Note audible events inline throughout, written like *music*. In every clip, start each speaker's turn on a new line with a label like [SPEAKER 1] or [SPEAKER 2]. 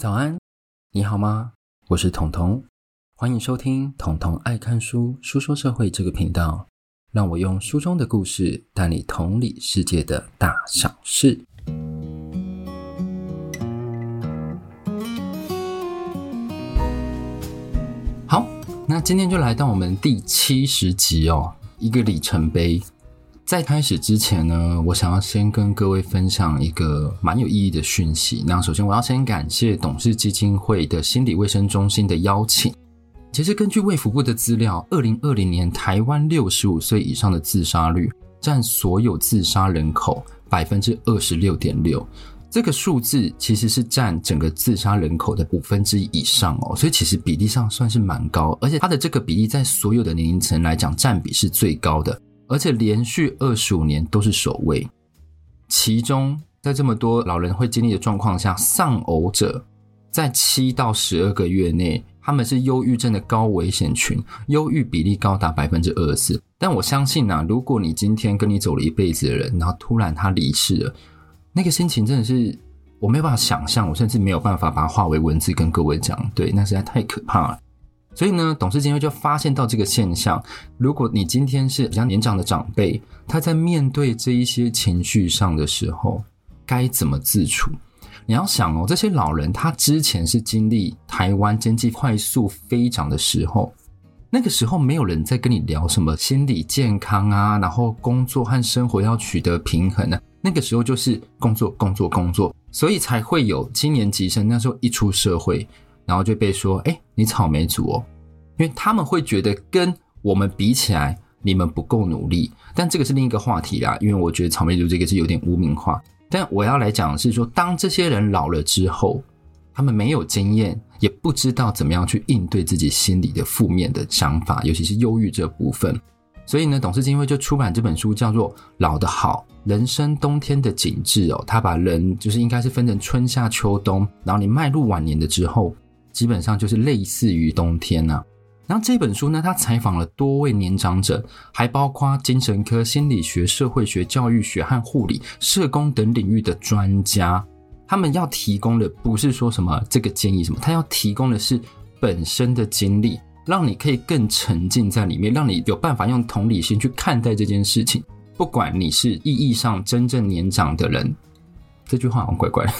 [SPEAKER 1] 早安，你好吗？我是彤彤，欢迎收听彤彤爱看书书说社会这个频道，让我用书中的故事带你同理世界的大小事。好，那今天就来到我们第七十集哦，一个里程碑。在开始之前呢，我想要先跟各位分享一个蛮有意义的讯息。那首先，我要先感谢董氏基金会的心理卫生中心的邀请。其实，根据卫福部的资料，二零二零年台湾六十五岁以上的自杀率占所有自杀人口百分之二十六点六。这个数字其实是占整个自杀人口的五分之一以上哦，所以其实比例上算是蛮高，而且它的这个比例在所有的年龄层来讲占比是最高的。而且连续二十五年都是首位，其中在这么多老人会经历的状况下，丧偶者在七到十二个月内，他们是忧郁症的高危险群，忧郁比例高达百分之二十四。但我相信啊，如果你今天跟你走了一辈子的人，然后突然他离世了，那个心情真的是我没有办法想象，我甚至没有办法把它化为文字跟各位讲，对，那实在太可怕了。所以呢，董氏基金会就发现到这个现象。如果你今天是比较年长的长辈，他在面对这一些情绪上的时候，该怎么自处？你要想哦，这些老人他之前是经历台湾经济快速飞涨的时候，那个时候没有人在跟你聊什么心理健康啊，然后工作和生活要取得平衡呢、啊。那个时候就是工作、工作、工作，所以才会有青年级生那时候一出社会。然后就被说：“哎，你草莓族哦，因为他们会觉得跟我们比起来，你们不够努力。但这个是另一个话题啦，因为我觉得草莓族这个是有点污名化。但我要来讲的是说，当这些人老了之后，他们没有经验，也不知道怎么样去应对自己心里的负面的想法，尤其是忧郁这部分。所以呢，董事基金会就出版这本书，叫做《老的好：人生冬天的景致》哦。他把人就是应该是分成春夏秋冬，然后你迈入晚年的之后。基本上就是类似于冬天呐、啊。然后这本书呢，他采访了多位年长者，还包括精神科、心理学、社会学、教育学和护理、社工等领域的专家。他们要提供的不是说什么这个建议什么，他要提供的是本身的经历，让你可以更沉浸在里面，让你有办法用同理心去看待这件事情。不管你是意义上真正年长的人，这句话好像怪怪的。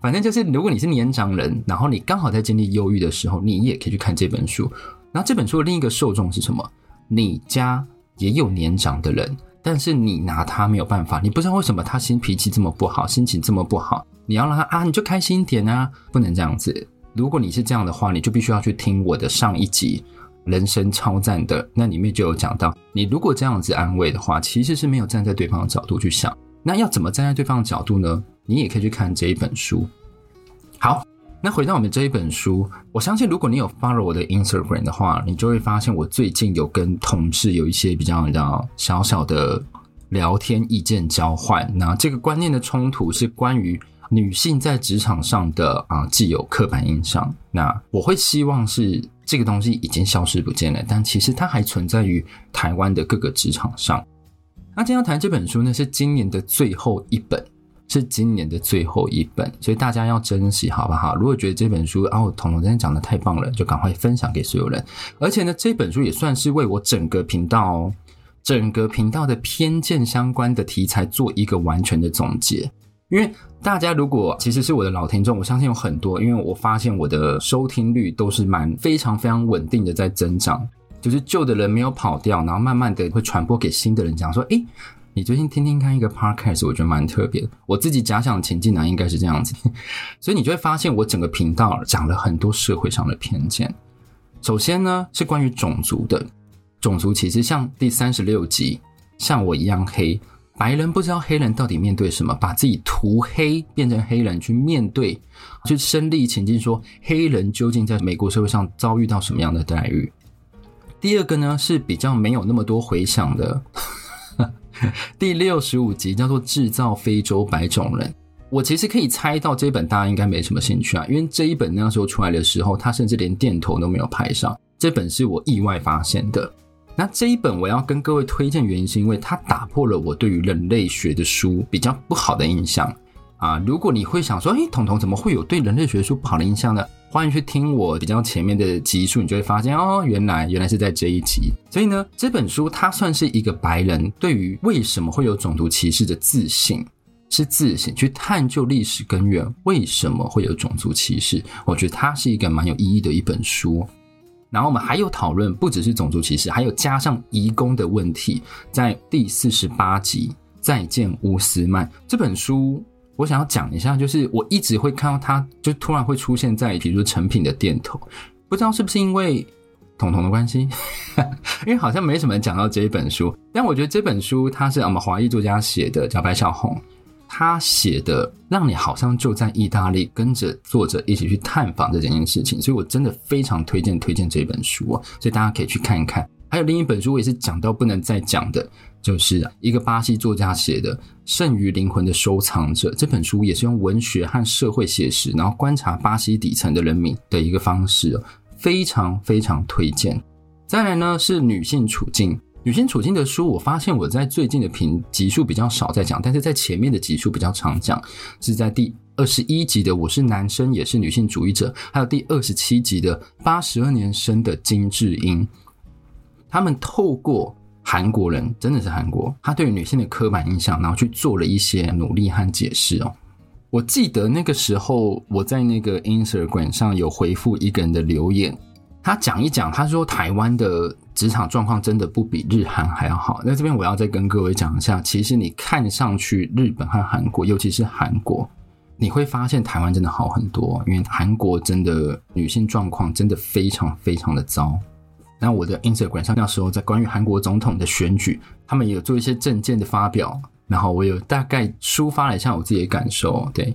[SPEAKER 1] 反正就是，如果你是年长人，然后你刚好在经历忧郁的时候，你也可以去看这本书。然后这本书的另一个受众是什么？你家也有年长的人，但是你拿他没有办法，你不知道为什么他心脾气这么不好，心情这么不好，你要让他啊，你就开心一点啊，不能这样子。如果你是这样的话，你就必须要去听我的上一集《人生超赞》的，那里面就有讲到，你如果这样子安慰的话，其实是没有站在对方的角度去想。那要怎么站在对方的角度呢？你也可以去看这一本书。好，那回到我们这一本书，我相信如果你有 follow 我的 Instagram 的话，你就会发现我最近有跟同事有一些比较比较小小的聊天意见交换。那这个观念的冲突是关于女性在职场上的啊既有刻板印象。那我会希望是这个东西已经消失不见了，但其实它还存在于台湾的各个职场上。那今天要谈这本书呢，是今年的最后一本，是今年的最后一本，所以大家要珍惜，好不好？如果觉得这本书啊，我统统真的讲得太棒了，就赶快分享给所有人。而且呢，这本书也算是为我整个频道哦，整个频道的偏见相关的题材做一个完全的总结。因为大家如果其实是我的老听众，我相信有很多，因为我发现我的收听率都是蛮非常非常稳定的在增长。就是旧的人没有跑掉，然后慢慢的会传播给新的人，讲说，诶，你最近听听看一个 podcast，我觉得蛮特别的。我自己假想情境呢，应该是这样子，*laughs* 所以你就会发现我整个频道讲了很多社会上的偏见。首先呢，是关于种族的，种族其实像第三十六集，像我一样黑，白人不知道黑人到底面对什么，把自己涂黑变成黑人去面对，去身历情境，说黑人究竟在美国社会上遭遇到什么样的待遇。第二个呢，是比较没有那么多回响的，*laughs* 第六十五集叫做《制造非洲白种人》。我其实可以猜到这一本大家应该没什么兴趣啊，因为这一本那时候出来的时候，它甚至连电头都没有拍上。这本是我意外发现的。那这一本我要跟各位推荐原因，是因为它打破了我对于人类学的书比较不好的印象。啊，如果你会想说，诶，彤彤怎么会有对人类学书不好的印象呢？欢迎去听我比较前面的集数，你就会发现哦，原来原来是在这一集。所以呢，这本书它算是一个白人对于为什么会有种族歧视的自省，是自省去探究历史根源，为什么会有种族歧视？我觉得它是一个蛮有意义的一本书。然后我们还有讨论，不只是种族歧视，还有加上移工的问题，在第四十八集《再见乌斯曼》这本书。我想要讲一下，就是我一直会看到他，就突然会出现在比如说成品的店头，不知道是不是因为彤彤的关系，*laughs* 因为好像没什么讲到这一本书。但我觉得这本书它是我们华裔作家写的，叫白小红，他写的让你好像就在意大利，跟着作者一起去探访这件事情，所以我真的非常推荐推荐这本书哦，所以大家可以去看一看。还有另一本书，我也是讲到不能再讲的。就是一个巴西作家写的《剩余灵魂的收藏者》这本书，也是用文学和社会写实，然后观察巴西底层的人民的一个方式，非常非常推荐。再来呢是女性处境，女性处境的书，我发现我在最近的评集数比较少在讲，但是在前面的集数比较常讲，是在第二十一集的《我是男生也是女性主义者》，还有第二十七集的八十二年生的金智英，他们透过。韩国人真的是韩国，他对于女性的刻板印象，然后去做了一些努力和解释哦。我记得那个时候我在那个 Instagram 上有回复一个人的留言，他讲一讲，他说台湾的职场状况真的不比日韩还要好。那这边我要再跟各位讲一下，其实你看上去日本和韩国，尤其是韩国，你会发现台湾真的好很多，因为韩国真的女性状况真的非常非常的糟。那我的 Instagram 上那时候在关于韩国总统的选举，他们也有做一些政见的发表，然后我有大概抒发了一下我自己的感受。对，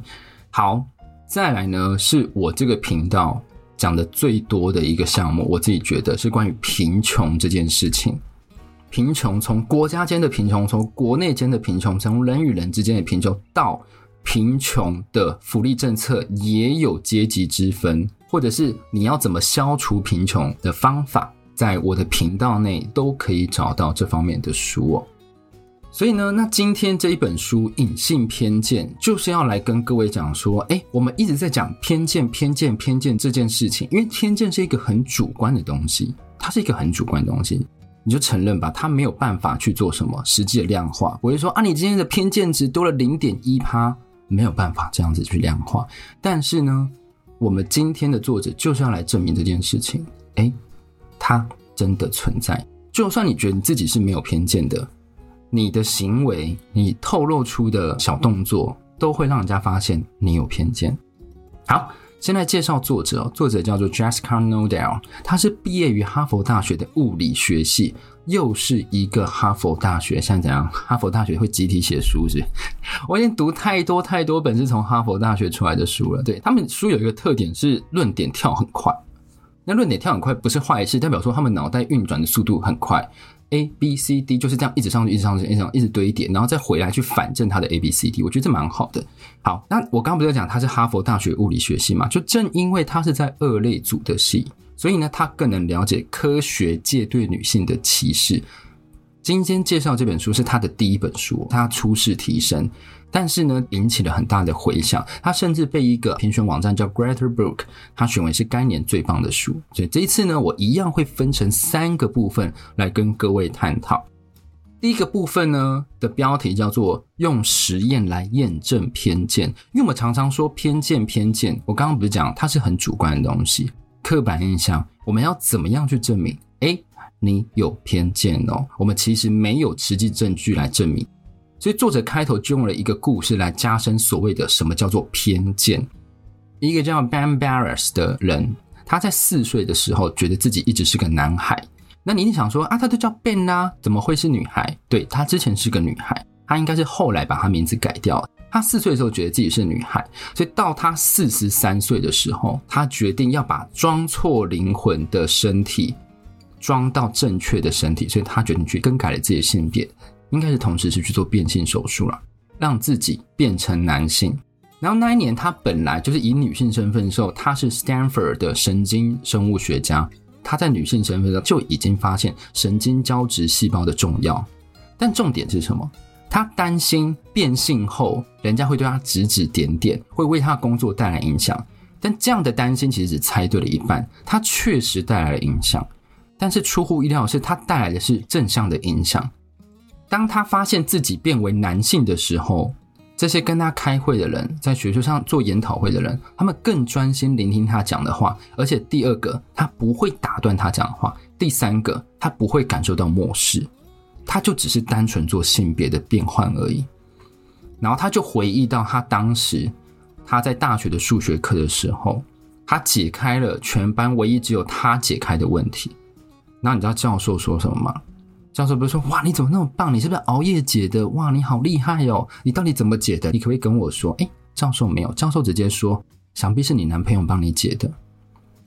[SPEAKER 1] 好，再来呢是我这个频道讲的最多的一个项目，我自己觉得是关于贫穷这件事情。贫穷从国家间的贫穷，从国内间的贫穷，从人与人之间的贫穷，到贫穷的福利政策也有阶级之分，或者是你要怎么消除贫穷的方法。在我的频道内都可以找到这方面的书哦，所以呢，那今天这一本书《隐性偏见》就是要来跟各位讲说，诶，我们一直在讲偏见、偏见、偏见这件事情，因为偏见是一个很主观的东西，它是一个很主观的东西，你就承认吧，它没有办法去做什么实际的量化。我就说啊，你今天的偏见值多了零点一趴，没有办法这样子去量化。但是呢，我们今天的作者就是要来证明这件事情，诶。它真的存在，就算你觉得你自己是没有偏见的，你的行为、你透露出的小动作，都会让人家发现你有偏见。好，先来介绍作者，作者叫做 Jessica Nodell，他是毕业于哈佛大学的物理学系，又是一个哈佛大学。像怎样？哈佛大学会集体写书是？*laughs* 我已经读太多太多本是从哈佛大学出来的书了。对，他们书有一个特点是论点跳很快。那论点跳很快不是坏事，代表说他们脑袋运转的速度很快。A B C D 就是这样一直上去，一直上去，一直上，一直堆叠，然后再回来去反证他的 A B C D，我觉得这蛮好的。好，那我刚刚不是讲他是哈佛大学物理学系嘛？就正因为他是在二类组的系，所以呢，他更能了解科学界对女性的歧视。今天介绍这本书是他的第一本书，他初试提升。但是呢，引起了很大的回响。他甚至被一个评选网站叫 Greater Book，他选为是该年最棒的书。所以这一次呢，我一样会分成三个部分来跟各位探讨。第一个部分呢的标题叫做“用实验来验证偏见”，因为我们常常说偏见，偏见。我刚刚不是讲它是很主观的东西，刻板印象。我们要怎么样去证明？诶，你有偏见哦。我们其实没有实际证据来证明。所以作者开头就用了一个故事来加深所谓的什么叫做偏见。一个叫 Ben Barris 的人，他在四岁的时候觉得自己一直是个男孩。那你一定想说啊，他都叫 Ben 啊，怎么会是女孩？对，他之前是个女孩，他应该是后来把他名字改掉了。他四岁的时候觉得自己是女孩，所以到他四十三岁的时候，他决定要把装错灵魂的身体装到正确的身体，所以他决定去更改了自己的性别。应该是同时是去做变性手术了，让自己变成男性。然后那一年，他本来就是以女性身份的时候，他是 Stanford 的神经生物学家。他在女性身份上就已经发现神经胶质细胞的重要。但重点是什么？他担心变性后人家会对他指指点点，会为他的工作带来影响。但这样的担心其实只猜对了一半，他确实带来了影响。但是出乎意料的是，他带来的是正向的影响。当他发现自己变为男性的时候，这些跟他开会的人，在学术上做研讨会的人，他们更专心聆听他讲的话。而且第二个，他不会打断他讲的话；第三个，他不会感受到漠视，他就只是单纯做性别的变换而已。然后他就回忆到他当时。他在大学的数学课的时候，他解开了全班唯一只有他解开的问题。那你知道教授说什么吗？教授不是说：“哇，你怎么那么棒？你是不是熬夜解的？哇，你好厉害哦！你到底怎么解的？你可不可以跟我说？”诶，教授没有，教授直接说：“想必是你男朋友帮你解的。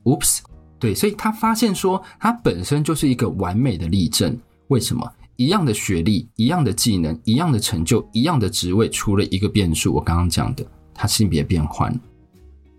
[SPEAKER 1] ”Oops，对，所以他发现说，他本身就是一个完美的例证。为什么？一样的学历，一样的技能，一样的成就，一样的职位，除了一个变数，我刚刚讲的。他性别变换，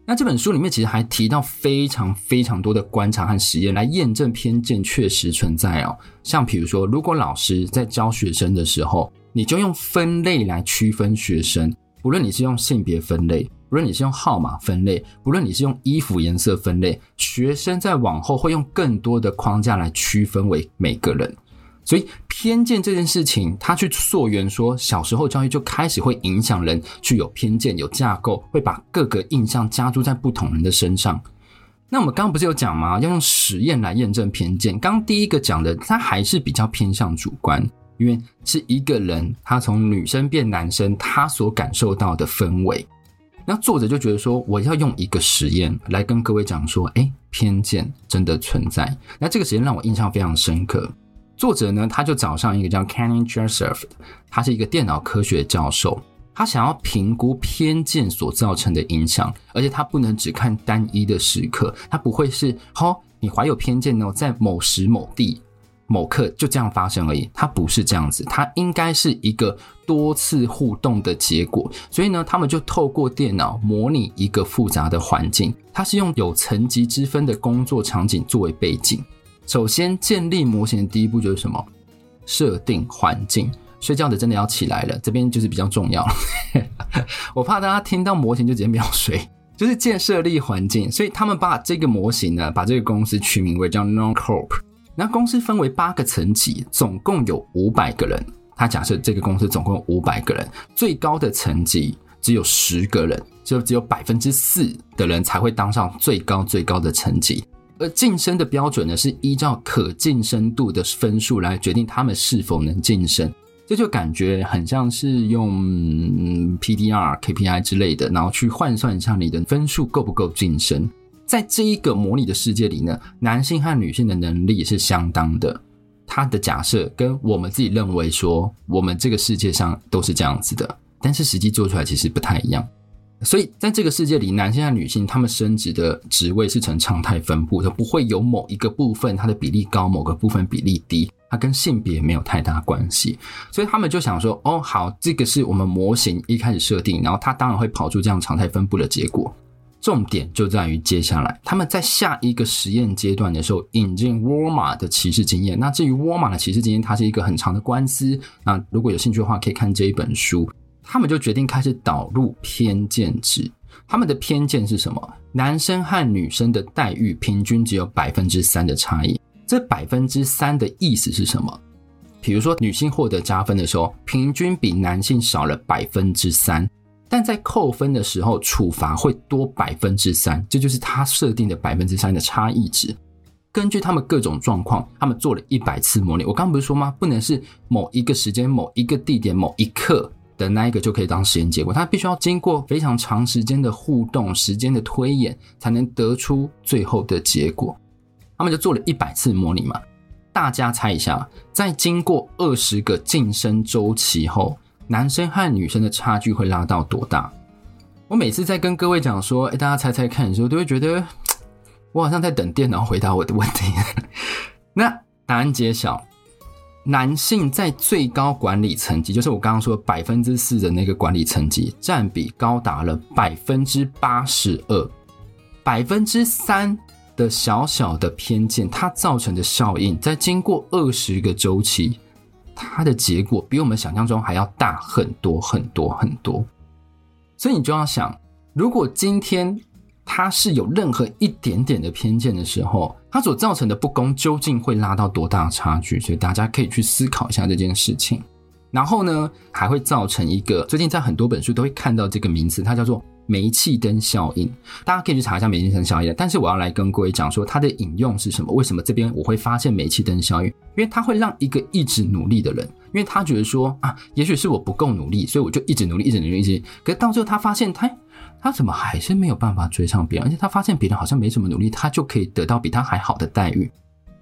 [SPEAKER 1] 那这本书里面其实还提到非常非常多的观察和实验来验证偏见确实存在哦。像比如说，如果老师在教学生的时候，你就用分类来区分学生，不论你是用性别分类，不论你是用号码分类，不论你是用衣服颜色分类，学生在往后会用更多的框架来区分为每个人。所以偏见这件事情，他去溯源说，小时候教育就开始会影响人去有偏见、有架构，会把各个印象加注在不同人的身上。那我们刚刚不是有讲吗？要用实验来验证偏见。刚刚第一个讲的，他还是比较偏向主观，因为是一个人他从女生变男生，他所感受到的氛围。那作者就觉得说，我要用一个实验来跟各位讲说，诶，偏见真的存在。那这个实验让我印象非常深刻。作者呢，他就找上一个叫 Kenny Joseph 的，他是一个电脑科学教授，他想要评估偏见所造成的影响，而且他不能只看单一的时刻，他不会是，好、哦，你怀有偏见呢，在某时某地某刻就这样发生而已，他不是这样子，他应该是一个多次互动的结果，所以呢，他们就透过电脑模拟一个复杂的环境，他是用有层级之分的工作场景作为背景。首先建立模型的第一步就是什么？设定环境。睡觉的真的要起来了，这边就是比较重要。*laughs* 我怕大家听到模型就直接秒睡，就是建设立环境。所以他们把这个模型呢，把这个公司取名为叫 Non-Corp。那公司分为八个层级，总共有五百个人。他假设这个公司总共五百个人，最高的层级只有十个人，就只有百分之四的人才会当上最高最高的层级。而晋升的标准呢，是依照可晋升度的分数来决定他们是否能晋升。这就感觉很像是用嗯 PDR、KPI 之类的，然后去换算一下你的分数够不够晋升。在这一个模拟的世界里呢，男性和女性的能力是相当的。他的假设跟我们自己认为说，我们这个世界上都是这样子的，但是实际做出来其实不太一样。所以，在这个世界里，男性和女性他们升职的职位是呈常态分布的，不会有某一个部分它的比例高，某个部分比例低，它跟性别没有太大关系。所以他们就想说，哦，好，这个是我们模型一开始设定，然后它当然会跑出这样常态分布的结果。重点就在于接下来他们在下一个实验阶段的时候引进沃尔玛的歧视经验。那至于沃尔玛的歧视经验，它是一个很长的官司。那如果有兴趣的话，可以看这一本书。他们就决定开始导入偏见值。他们的偏见是什么？男生和女生的待遇平均只有百分之三的差异。这百分之三的意思是什么？比如说，女性获得加分的时候，平均比男性少了百分之三，但在扣分的时候，处罚会多百分之三。这就是他设定的百分之三的差异值。根据他们各种状况，他们做了一百次模拟。我刚刚不是说吗？不能是某一个时间、某一个地点、某一刻。的那一个就可以当实验结果，它必须要经过非常长时间的互动、时间的推演，才能得出最后的结果。他们就做了一百次模拟嘛，大家猜一下，在经过二十个晋升周期后，男生和女生的差距会拉到多大？我每次在跟各位讲说，哎，大家猜猜看的时候，都会觉得 *tsk* 我好像在等电脑回答我的问题。*laughs* 那答案揭晓。男性在最高管理层级，就是我刚刚说百分之四的那个管理层级，占比高达了百分之八十二，百分之三的小小的偏见，它造成的效应，在经过二十个周期，它的结果比我们想象中还要大很多很多很多。所以你就要想，如果今天他是有任何一点点的偏见的时候，它所造成的不公究竟会拉到多大的差距？所以大家可以去思考一下这件事情。然后呢，还会造成一个最近在很多本书都会看到这个名词，它叫做。煤气灯效应，大家可以去查一下煤气灯效应。但是我要来跟各位讲说，它的引用是什么？为什么这边我会发现煤气灯效应？因为它会让一个一直努力的人，因为他觉得说啊，也许是我不够努力，所以我就一直努力，一直努力，一直。可是到最后，他发现他他怎么还是没有办法追上别人？而且他发现别人好像没什么努力，他就可以得到比他还好的待遇，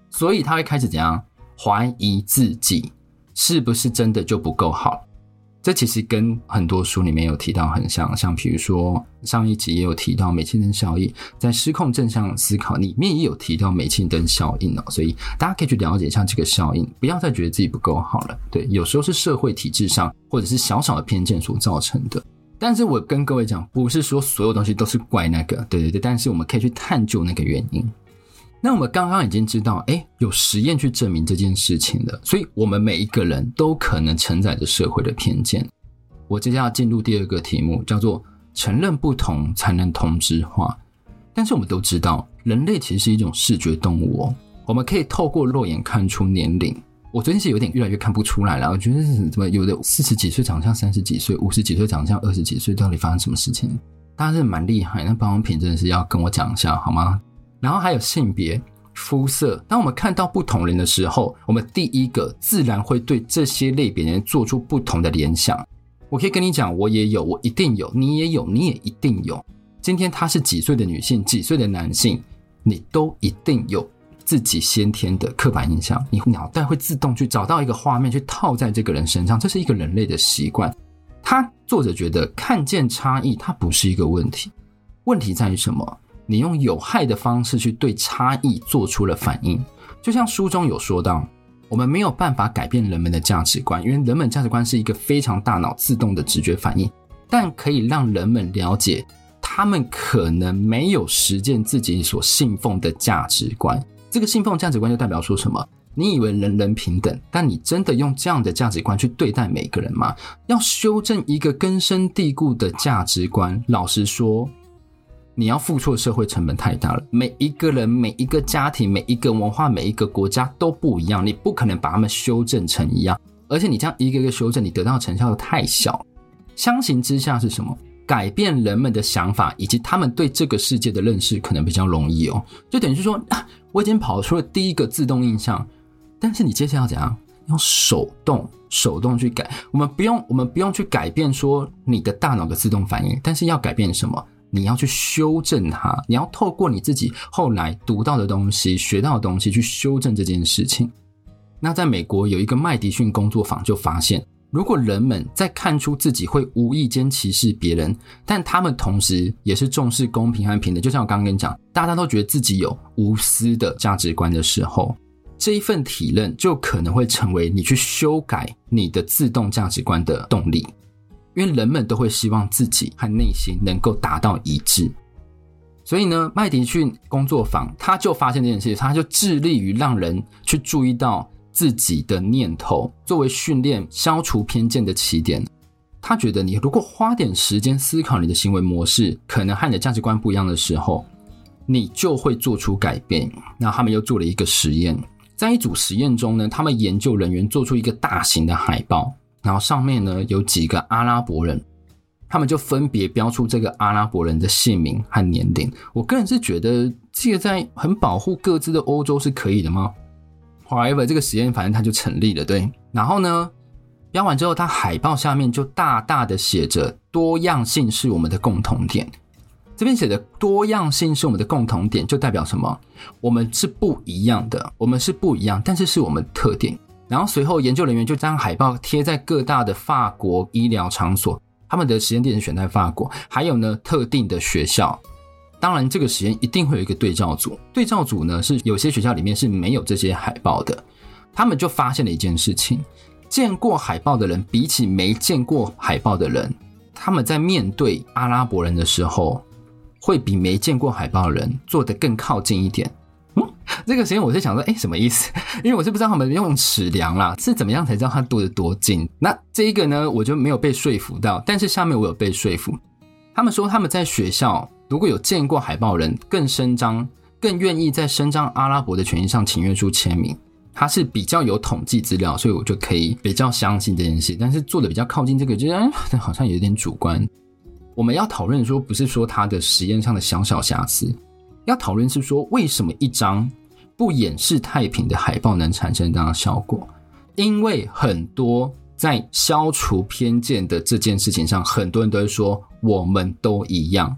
[SPEAKER 1] 所以他会开始怎样怀疑自己是不是真的就不够好。这其实跟很多书里面有提到很像，像比如说上一集也有提到煤气灯效应，在失控正向思考里面也有提到煤气灯效应哦，所以大家可以去了解一下这个效应，不要再觉得自己不够好了。对，有时候是社会体制上或者是小小的偏见所造成的。但是我跟各位讲，不是说所有东西都是怪那个，对对对，但是我们可以去探究那个原因。那我们刚刚已经知道，哎，有实验去证明这件事情的，所以我们每一个人都可能承载着社会的偏见。我接下来进入第二个题目，叫做承认不同才能同质化。但是我们都知道，人类其实是一种视觉动物哦，我们可以透过肉眼看出年龄。我最近是有点越来越看不出来了，我觉得怎么有的四十几岁长得像三十几岁，五十几岁长得像二十几岁，到底发生什么事情？大家是蛮厉害，那保养品真的是要跟我讲一下好吗？然后还有性别、肤色。当我们看到不同人的时候，我们第一个自然会对这些类别人做出不同的联想。我可以跟你讲，我也有，我一定有，你也有，你也一定有。今天他是几岁的女性，几岁的男性，你都一定有自己先天的刻板印象。你脑袋会自动去找到一个画面去套在这个人身上，这是一个人类的习惯。他作者觉得看见差异，它不是一个问题，问题在于什么？你用有害的方式去对差异做出了反应，就像书中有说到，我们没有办法改变人们的价值观，因为人们价值观是一个非常大脑自动的直觉反应，但可以让人们了解，他们可能没有实践自己所信奉的价值观。这个信奉价值观就代表说什么？你以为人人平等，但你真的用这样的价值观去对待每个人吗？要修正一个根深蒂固的价值观，老实说。你要付出的社会成本太大了。每一个人、每一个家庭、每一个文化、每一个国家都不一样，你不可能把他们修正成一样。而且你这样一个一个修正，你得到的成效又太小。相形之下是什么？改变人们的想法以及他们对这个世界的认识，可能比较容易哦。就等于是说，我已经跑出了第一个自动印象，但是你接下来要怎样？用手动、手动去改。我们不用，我们不用去改变说你的大脑的自动反应，但是要改变什么？你要去修正它，你要透过你自己后来读到的东西、学到的东西去修正这件事情。那在美国有一个麦迪逊工作坊就发现，如果人们在看出自己会无意间歧视别人，但他们同时也是重视公平和平等，就像我刚刚跟你讲，大家都觉得自己有无私的价值观的时候，这一份体认就可能会成为你去修改你的自动价值观的动力。因为人们都会希望自己和内心能够达到一致，所以呢，麦迪逊工作坊他就发现这件事，他就致力于让人去注意到自己的念头，作为训练消除偏见的起点。他觉得，你如果花点时间思考你的行为模式可能和你的价值观不一样的时候，你就会做出改变。那他们又做了一个实验，在一组实验中呢，他们研究人员做出一个大型的海报。然后上面呢，有几个阿拉伯人，他们就分别标出这个阿拉伯人的姓名和年龄。我个人是觉得这个在很保护各自的欧洲是可以的吗？However，这个实验反正它就成立了，对。然后呢，标完之后，它海报下面就大大的写着“多样性是我们的共同点”。这边写的“多样性是我们的共同点”，就代表什么？我们是不一样的，我们是不一样，但是是我们特点。然后随后，研究人员就将海报贴在各大的法国医疗场所，他们的实验地点选在法国，还有呢特定的学校。当然，这个实验一定会有一个对照组，对照组呢是有些学校里面是没有这些海报的。他们就发现了一件事情：见过海报的人比起没见过海报的人，他们在面对阿拉伯人的时候，会比没见过海报的人坐得更靠近一点。这个实验我是想说，哎，什么意思？*laughs* 因为我是不知道他们用尺量啦，是怎么样才知道它多的多近。那这一个呢，我就没有被说服到。但是下面我有被说服，他们说他们在学校如果有见过海豹人，更声张，更愿意在伸张阿拉伯的权益上请愿书签名。他是比较有统计资料，所以我就可以比较相信这件事。但是做的比较靠近这个，就哎，好像有点主观。我们要讨论说，不是说他的实验上的小小瑕疵，要讨论是说，为什么一张不掩饰太平的海报能产生这样的效果？因为很多在消除偏见的这件事情上，很多人都会说，我们都一样。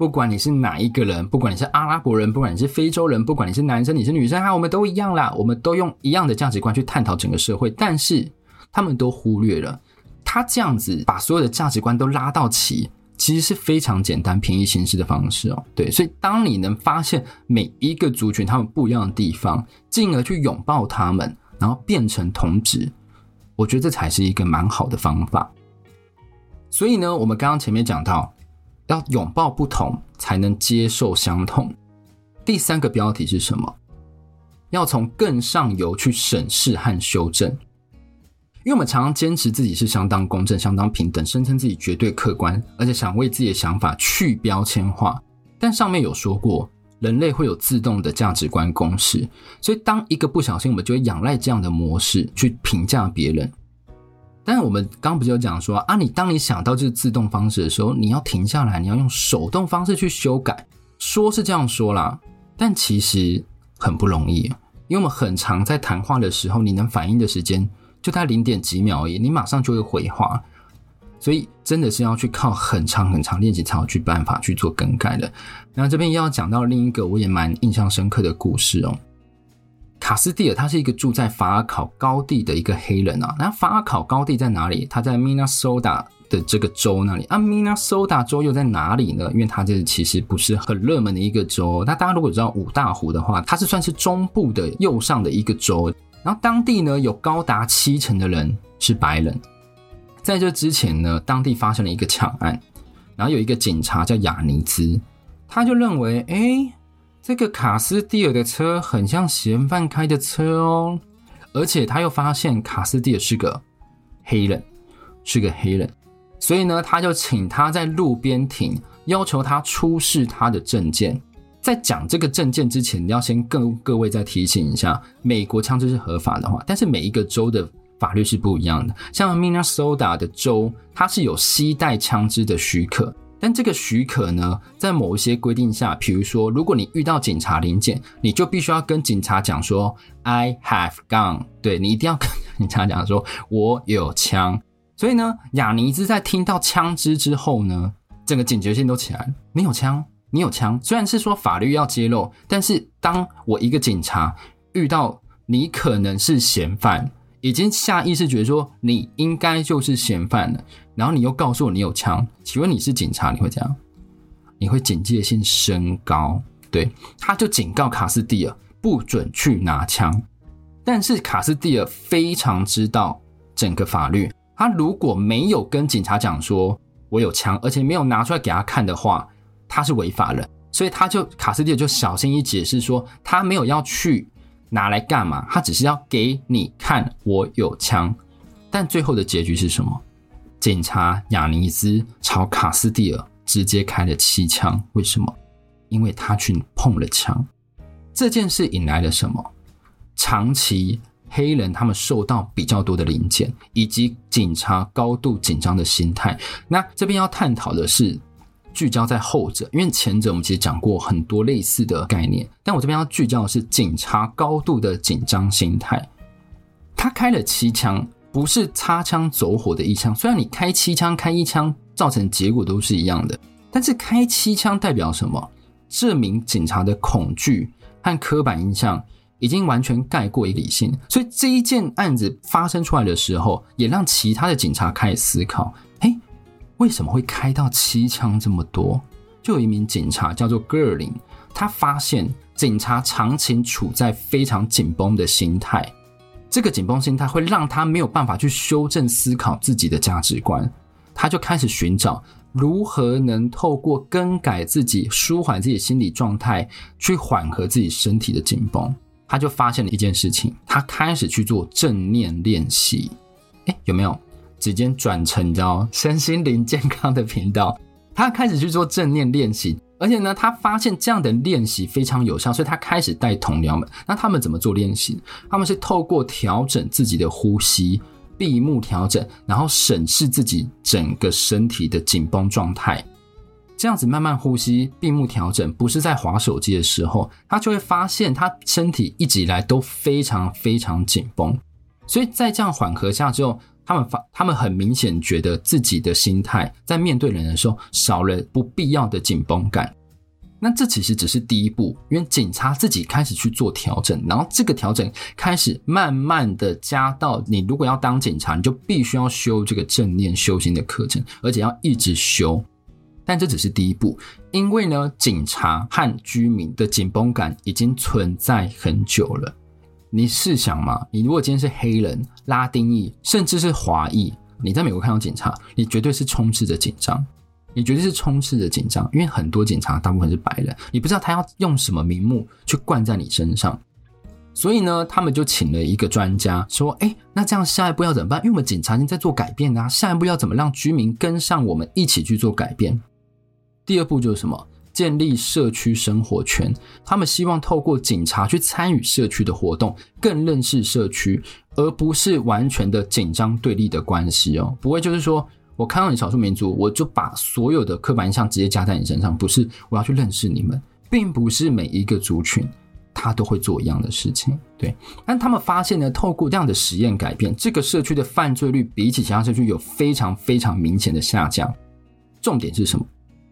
[SPEAKER 1] 不管你是哪一个人，不管你是阿拉伯人，不管你是非洲人，不管你是男生，你是女生，哈，我们都一样啦。我们都用一样的价值观去探讨整个社会，但是他们都忽略了，他这样子把所有的价值观都拉到齐，其实是非常简单、便宜行事的方式哦。对，所以当你能发现每一个族群他们不一样的地方，进而去拥抱他们，然后变成同质，我觉得这才是一个蛮好的方法。所以呢，我们刚刚前面讲到。要拥抱不同，才能接受相同。第三个标题是什么？要从更上游去审视和修正。因为我们常常坚持自己是相当公正、相当平等，声称自己绝对客观，而且想为自己的想法去标签化。但上面有说过，人类会有自动的价值观公式，所以当一个不小心，我们就会仰赖这样的模式去评价别人。但是我们刚刚不就讲说啊，你当你想到这个自动方式的时候，你要停下来，你要用手动方式去修改。说是这样说啦，但其实很不容易，因为我们很常在谈话的时候，你能反应的时间就在零点几秒而已，你马上就会回话，所以真的是要去靠很长很长练习才有去办法去做更改的。那这边又要讲到另一个我也蛮印象深刻的故事哦。卡斯蒂尔，他是一个住在法尔考高地的一个黑人啊。那法尔考高地在哪里？他在明尼苏达的这个州那里啊。明尼苏达州又在哪里呢？因为它这其实不是很热门的一个州。那大家如果知道五大湖的话，它是算是中部的右上的一个州。然后当地呢，有高达七成的人是白人。在这之前呢，当地发生了一个抢案，然后有一个警察叫亚尼兹，他就认为，哎。这个卡斯蒂尔的车很像嫌犯开的车哦，而且他又发现卡斯蒂尔是个黑人，是个黑人，所以呢，他就请他在路边停，要求他出示他的证件。在讲这个证件之前，你要先跟各位再提醒一下，美国枪支是合法的话，但是每一个州的法律是不一样的。像明尼苏达的州，它是有携带枪支的许可。但这个许可呢，在某一些规定下，比如说，如果你遇到警察临检，你就必须要跟警察讲说 “I have gun”，对，你一定要跟 *laughs* 警察讲说“我有枪”。所以呢，雅尼兹在听到枪支之后呢，整个警觉性都起来。你有枪，你有枪。虽然是说法律要揭露，但是当我一个警察遇到你可能是嫌犯，已经下意识觉得说你应该就是嫌犯了。然后你又告诉我你有枪，请问你是警察，你会这样？你会警戒性升高，对，他就警告卡斯蒂尔不准去拿枪。但是卡斯蒂尔非常知道整个法律，他如果没有跟警察讲说我有枪，而且没有拿出来给他看的话，他是违法的。所以他就卡斯蒂尔就小心翼翼解释说，他没有要去拿来干嘛，他只是要给你看我有枪。但最后的结局是什么？警察亚尼兹朝卡斯蒂尔直接开了七枪，为什么？因为他去碰了枪。这件事引来了什么？长期黑人他们受到比较多的零检，以及警察高度紧张的心态。那这边要探讨的是聚焦在后者，因为前者我们其实讲过很多类似的概念，但我这边要聚焦的是警察高度的紧张心态。他开了七枪。不是擦枪走火的一枪，虽然你开七枪、开一枪造成结果都是一样的，但是开七枪代表什么？这名警察的恐惧和刻板印象已经完全盖过一个理性，所以这一件案子发生出来的时候，也让其他的警察开始思考：嘿，为什么会开到七枪这么多？就有一名警察叫做戈尔林，他发现警察长期处在非常紧绷的心态。这个紧绷心态会让他没有办法去修正思考自己的价值观，他就开始寻找如何能透过更改自己、舒缓自己心理状态，去缓和自己身体的紧绷。他就发现了一件事情，他开始去做正念练习。哎，有没有？直接转成你知道身心灵健康的频道。他开始去做正念练习，而且呢，他发现这样的练习非常有效，所以他开始带同僚们。那他们怎么做练习？他们是透过调整自己的呼吸。闭目调整，然后审视自己整个身体的紧绷状态，这样子慢慢呼吸，闭目调整，不是在划手机的时候，他就会发现他身体一直以来都非常非常紧绷，所以在这样缓和下之后，他们发他们很明显觉得自己的心态在面对人的时候少了不必要的紧绷感。那这其实只是第一步，因为警察自己开始去做调整，然后这个调整开始慢慢的加到你如果要当警察，你就必须要修这个正念修心的课程，而且要一直修。但这只是第一步，因为呢，警察和居民的紧绷感已经存在很久了。你试想嘛，你如果今天是黑人、拉丁裔，甚至是华裔，你在美国看到警察，你绝对是充斥着紧张。你绝对是充斥着紧张，因为很多警察大部分是白人，你不知道他要用什么名目去灌在你身上，所以呢，他们就请了一个专家说：“哎，那这样下一步要怎么办？因为我们警察已经在做改变啊，下一步要怎么让居民跟上我们一起去做改变？第二步就是什么？建立社区生活圈。他们希望透过警察去参与社区的活动，更认识社区，而不是完全的紧张对立的关系哦，不会就是说。”我看到你少数民族，我就把所有的刻板印象直接加在你身上。不是，我要去认识你们，并不是每一个族群他都会做一样的事情。对，但他们发现呢，透过这样的实验改变，这个社区的犯罪率比起其他社区有非常非常明显的下降。重点是什么？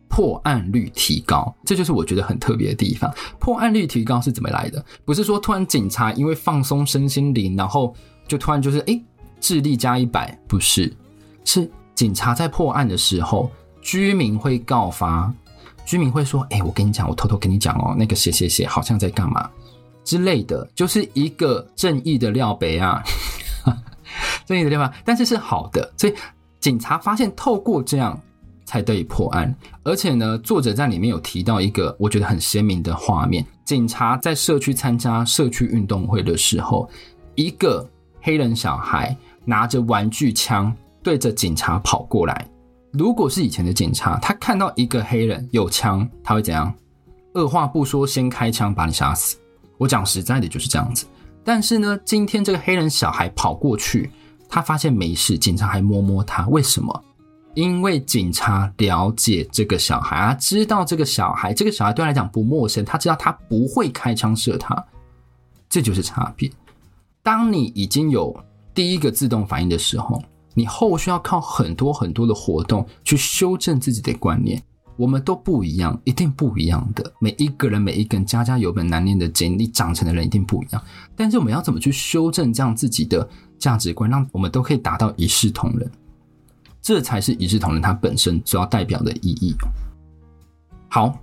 [SPEAKER 1] 破案率提高，这就是我觉得很特别的地方。破案率提高是怎么来的？不是说突然警察因为放松身心灵，然后就突然就是诶，智力加一百，不是，是。警察在破案的时候，居民会告发，居民会说：“哎、我跟你讲，我偷偷跟你讲哦，那个谁谁谁好像在干嘛之类的，就是一个正义的料杯啊，*laughs* 正义的料杯，但是是好的。所以警察发现，透过这样才得以破案。而且呢，作者在里面有提到一个我觉得很鲜明的画面：警察在社区参加社区运动会的时候，一个黑人小孩拿着玩具枪。对着警察跑过来。如果是以前的警察，他看到一个黑人有枪，他会怎样？二话不说，先开枪把你杀死。我讲实在的，就是这样子。但是呢，今天这个黑人小孩跑过去，他发现没事，警察还摸摸他。为什么？因为警察了解这个小孩啊，知道这个小孩，这个小孩对他来讲不陌生，他知道他不会开枪射他。这就是差别。当你已经有第一个自动反应的时候。你后续要靠很多很多的活动去修正自己的观念，我们都不一样，一定不一样的。每一个人，每一个人，家家有本难念的经，你长成的人一定不一样。但是我们要怎么去修正这样自己的价值观，让我们都可以达到一视同仁？这才是一视同仁它本身所要代表的意义。好，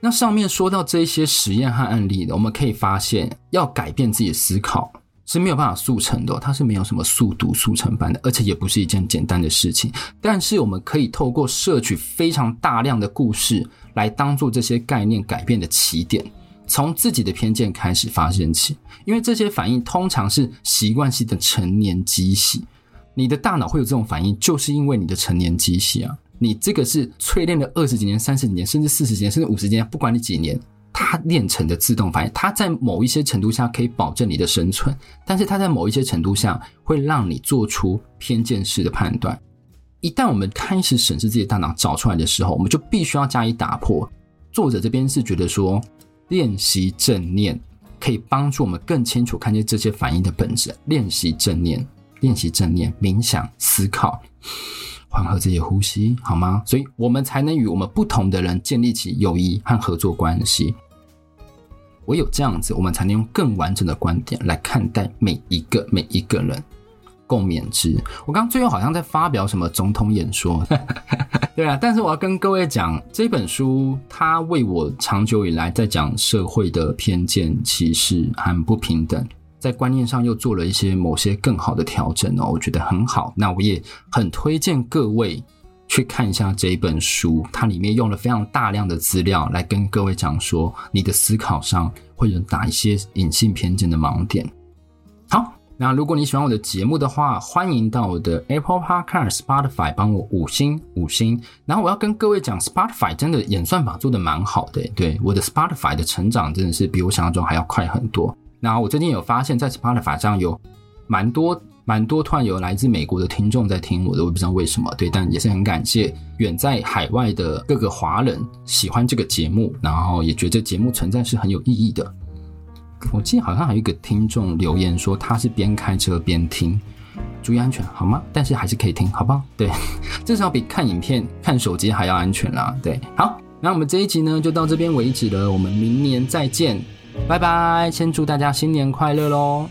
[SPEAKER 1] 那上面说到这些实验和案例的，我们可以发现，要改变自己的思考。是没有办法速成的，它是没有什么速读速成班的，而且也不是一件简单的事情。但是我们可以透过摄取非常大量的故事，来当做这些概念改变的起点，从自己的偏见开始发现起。因为这些反应通常是习惯性的成年积习，你的大脑会有这种反应，就是因为你的成年机器啊，你这个是淬炼了二十几年、三十几年，甚至四十几年，甚至五十几年，不管你几年。它练成的自动反应，它在某一些程度下可以保证你的生存，但是它在某一些程度下会让你做出偏见式的判断。一旦我们开始审视自己的大脑找出来的时候，我们就必须要加以打破。作者这边是觉得说，练习正念可以帮助我们更清楚看见这些反应的本质。练习正念，练习正念，冥想、思考。缓和自己呼吸，好吗？所以我们才能与我们不同的人建立起友谊和合作关系。唯有这样子，我们才能用更完整的观点来看待每一个每一个人。共勉之。我刚刚最后好像在发表什么总统演说，*laughs* 对啊。但是我要跟各位讲，这本书它为我长久以来在讲社会的偏见、歧视和不平等。在观念上又做了一些某些更好的调整哦，我觉得很好。那我也很推荐各位去看一下这一本书，它里面用了非常大量的资料来跟各位讲说，你的思考上会有哪一些隐性偏见的盲点。好，那如果你喜欢我的节目的话，欢迎到我的 Apple Podcast、Spotify 帮我五星五星。然后我要跟各位讲，Spotify 真的演算法做的蛮好的，对，我的 Spotify 的成长真的是比我想象中还要快很多。然后我最近有发现，在 Spotify 上有蛮多。蛮多突然有来自美国的听众在听我的，我不知道为什么，对，但也是很感谢远在海外的各个华人喜欢这个节目，然后也觉得节目存在是很有意义的。我记得好像还有一个听众留言说他是边开车边听，注意安全好吗？但是还是可以听，好不好？对，*laughs* 至少比看影片、看手机还要安全啦。对，好，那我们这一集呢就到这边为止了，我们明年再见，拜拜！先祝大家新年快乐喽！